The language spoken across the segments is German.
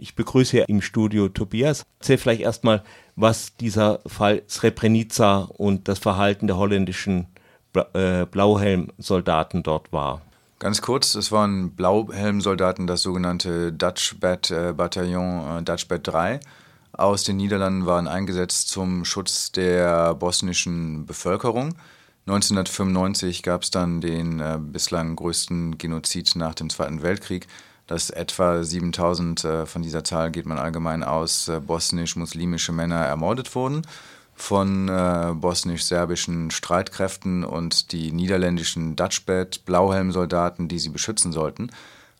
Ich begrüße im Studio Tobias. Erzähl vielleicht erstmal, was dieser Fall Srebrenica und das Verhalten der holländischen äh, Blauhelmsoldaten dort war. Ganz kurz, es waren Blauhelmsoldaten, das sogenannte Dutch Bad äh, Bataillon, äh, Dutch Bad 3 aus den Niederlanden waren eingesetzt zum Schutz der bosnischen Bevölkerung. 1995 gab es dann den äh, bislang größten Genozid nach dem Zweiten Weltkrieg dass etwa 7000 äh, von dieser Zahl geht man allgemein aus, äh, bosnisch-muslimische Männer ermordet wurden von äh, bosnisch-serbischen Streitkräften und die niederländischen Dutchbed Blauhelmsoldaten, die sie beschützen sollten,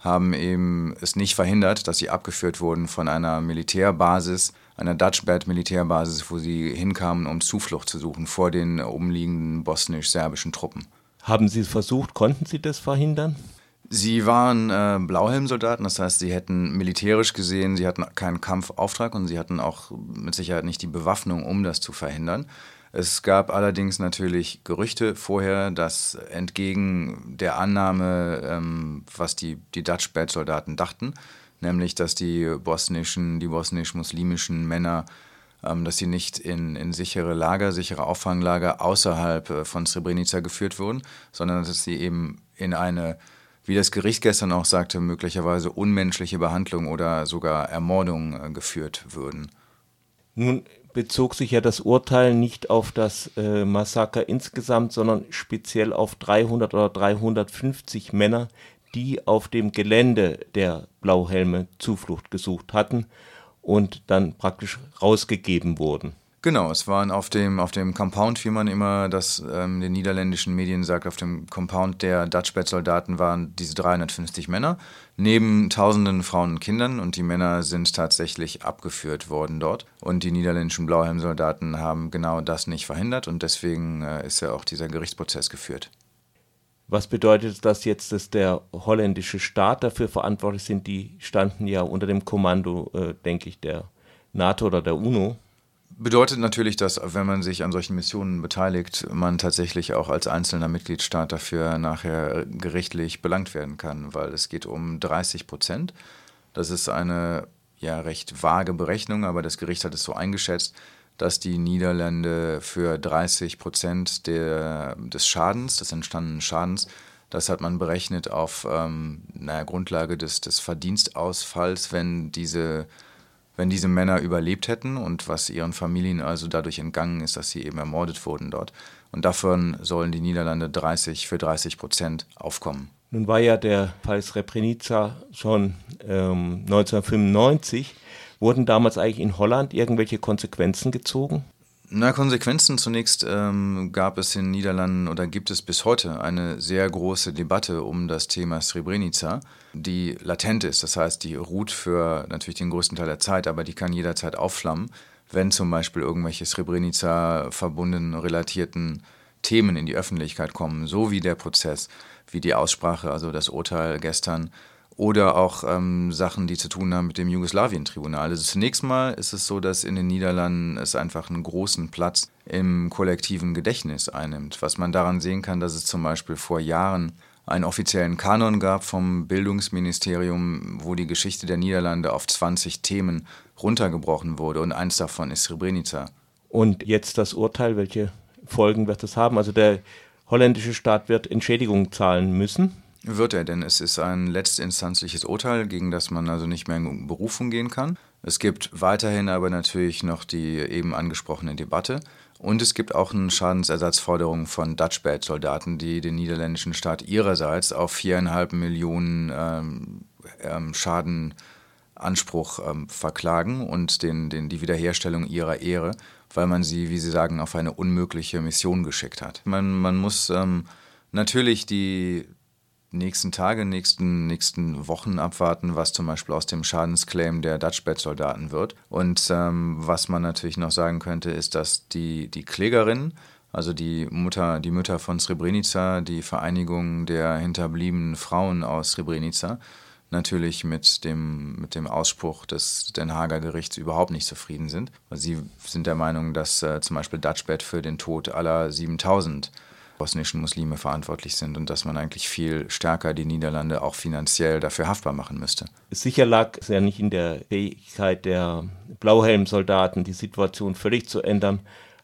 haben eben es nicht verhindert, dass sie abgeführt wurden von einer Militärbasis, einer Dutchbed Militärbasis, wo sie hinkamen, um Zuflucht zu suchen vor den umliegenden bosnisch-serbischen Truppen. Haben Sie es versucht? Konnten Sie das verhindern? Sie waren äh, Blauhelmsoldaten, das heißt, sie hätten militärisch gesehen, sie hatten keinen Kampfauftrag und sie hatten auch mit Sicherheit nicht die Bewaffnung, um das zu verhindern. Es gab allerdings natürlich Gerüchte vorher, dass entgegen der Annahme, ähm, was die, die Dutch Bad Soldaten dachten, nämlich dass die bosnischen, die bosnisch-muslimischen Männer, ähm, dass sie nicht in, in sichere Lager, sichere Auffanglager außerhalb äh, von Srebrenica geführt wurden, sondern dass sie eben in eine wie das Gericht gestern auch sagte, möglicherweise unmenschliche Behandlung oder sogar Ermordung äh, geführt würden. Nun bezog sich ja das Urteil nicht auf das äh, Massaker insgesamt, sondern speziell auf 300 oder 350 Männer, die auf dem Gelände der Blauhelme Zuflucht gesucht hatten und dann praktisch rausgegeben wurden. Genau, es waren auf dem, auf dem Compound, wie man immer das ähm, den niederländischen Medien sagt, auf dem Compound der Dutchbed-Soldaten waren diese 350 Männer, neben tausenden Frauen und Kindern und die Männer sind tatsächlich abgeführt worden dort. Und die niederländischen Blauhelm-Soldaten haben genau das nicht verhindert und deswegen äh, ist ja auch dieser Gerichtsprozess geführt. Was bedeutet das jetzt, dass der holländische Staat dafür verantwortlich sind? Die standen ja unter dem Kommando, äh, denke ich, der NATO oder der UNO. Bedeutet natürlich, dass wenn man sich an solchen Missionen beteiligt, man tatsächlich auch als einzelner Mitgliedstaat dafür nachher gerichtlich belangt werden kann, weil es geht um 30 Prozent. Das ist eine ja recht vage Berechnung, aber das Gericht hat es so eingeschätzt, dass die Niederlande für 30 Prozent der, des Schadens, des entstandenen Schadens, das hat man berechnet auf ähm, naja, Grundlage des, des Verdienstausfalls, wenn diese wenn diese Männer überlebt hätten und was ihren Familien also dadurch entgangen ist, dass sie eben ermordet wurden dort. Und davon sollen die Niederlande 30 für 30 Prozent aufkommen. Nun war ja der Fall Srebrenica schon ähm, 1995. Wurden damals eigentlich in Holland irgendwelche Konsequenzen gezogen? Na, Konsequenzen zunächst ähm, gab es in den Niederlanden oder gibt es bis heute eine sehr große Debatte um das Thema Srebrenica, die latent ist. Das heißt, die ruht für natürlich den größten Teil der Zeit, aber die kann jederzeit aufflammen, wenn zum Beispiel irgendwelche Srebrenica verbundenen, relatierten Themen in die Öffentlichkeit kommen, so wie der Prozess, wie die Aussprache, also das Urteil gestern oder auch ähm, Sachen, die zu tun haben mit dem Jugoslawien-Tribunal. Also zunächst mal ist es so, dass in den Niederlanden es einfach einen großen Platz im kollektiven Gedächtnis einnimmt. Was man daran sehen kann, dass es zum Beispiel vor Jahren einen offiziellen Kanon gab vom Bildungsministerium, wo die Geschichte der Niederlande auf 20 Themen runtergebrochen wurde und eins davon ist Srebrenica. Und jetzt das Urteil, welche Folgen wird das haben? Also der holländische Staat wird Entschädigung zahlen müssen. Wird er, denn es ist ein letztinstanzliches Urteil, gegen das man also nicht mehr in Berufung gehen kann. Es gibt weiterhin aber natürlich noch die eben angesprochene Debatte. Und es gibt auch eine Schadensersatzforderung von Dutchbed-Soldaten, die den niederländischen Staat ihrerseits auf viereinhalb Millionen ähm, ähm, Schadenanspruch ähm, verklagen und den, den, die Wiederherstellung ihrer Ehre, weil man sie, wie sie sagen, auf eine unmögliche Mission geschickt hat. Man, man muss ähm, natürlich die nächsten Tage, nächsten, nächsten Wochen abwarten, was zum Beispiel aus dem Schadensclaim der Dutchbed-Soldaten wird. Und ähm, was man natürlich noch sagen könnte, ist, dass die, die Klägerin, also die Mutter, die Mütter von Srebrenica, die Vereinigung der hinterbliebenen Frauen aus Srebrenica, natürlich mit dem, mit dem Ausspruch des Den Haager Gerichts überhaupt nicht zufrieden sind. Sie sind der Meinung, dass äh, zum Beispiel Dutchbed für den Tod aller 7000 bosnischen Muslime verantwortlich sind und dass man eigentlich viel stärker die Niederlande auch finanziell dafür haftbar machen müsste. Sicher lag es ja nicht in der Fähigkeit der Blauhelmsoldaten, die Situation völlig zu ändern,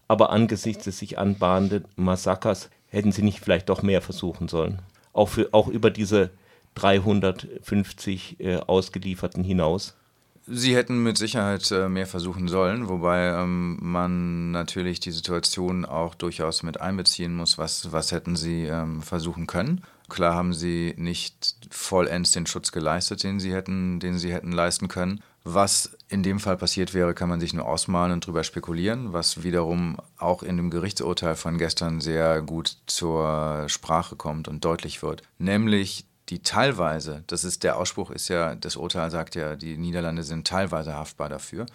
aber angesichts des sich anbahnenden Massakers hätten sie nicht vielleicht doch mehr versuchen sollen. Auch, für, auch über diese 350 äh, Ausgelieferten hinaus. Sie hätten mit Sicherheit äh, mehr versuchen sollen, wobei ähm, man natürlich die Situation auch durchaus mit einbeziehen muss, was, was hätten sie ähm, versuchen können. Klar haben sie nicht vollends den Schutz geleistet, den sie hätten, den sie hätten leisten können. Was in dem Fall passiert wäre, kann man sich nur ausmalen und drüber spekulieren, was wiederum auch in dem Gerichtsurteil von gestern sehr gut zur Sprache kommt und deutlich wird. Nämlich die teilweise, das ist der Ausspruch, ist ja, das Urteil sagt ja, die Niederlande sind teilweise haftbar dafür.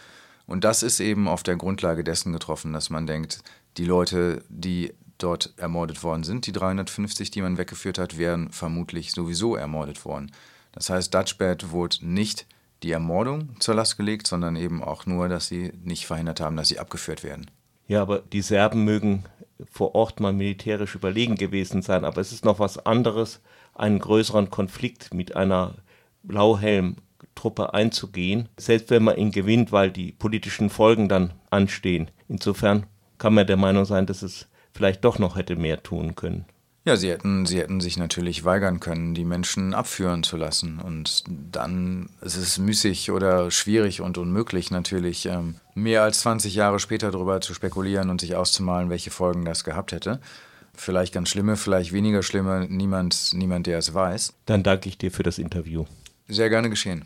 Und das ist eben auf der Grundlage dessen getroffen, dass man denkt, die Leute, die dort ermordet worden sind, die 350, die man weggeführt hat, wären vermutlich sowieso ermordet worden. Das heißt, Dutchbed wurde nicht die Ermordung zur Last gelegt, sondern eben auch nur, dass sie nicht verhindert haben, dass sie abgeführt werden. Ja, aber die Serben mögen vor Ort mal militärisch überlegen gewesen sein, aber es ist noch was anderes, einen größeren Konflikt mit einer Blauhelm-Truppe einzugehen, selbst wenn man ihn gewinnt, weil die politischen Folgen dann anstehen. Insofern kann man der Meinung sein, dass es vielleicht doch noch hätte mehr tun können. Ja, sie hätten, sie hätten sich natürlich weigern können, die Menschen abführen zu lassen. Und dann ist es müßig oder schwierig und unmöglich natürlich, ähm, mehr als 20 Jahre später darüber zu spekulieren und sich auszumalen, welche Folgen das gehabt hätte. Vielleicht ganz schlimme, vielleicht weniger schlimme, niemand, niemand, der es weiß. Dann danke ich dir für das Interview. Sehr gerne geschehen.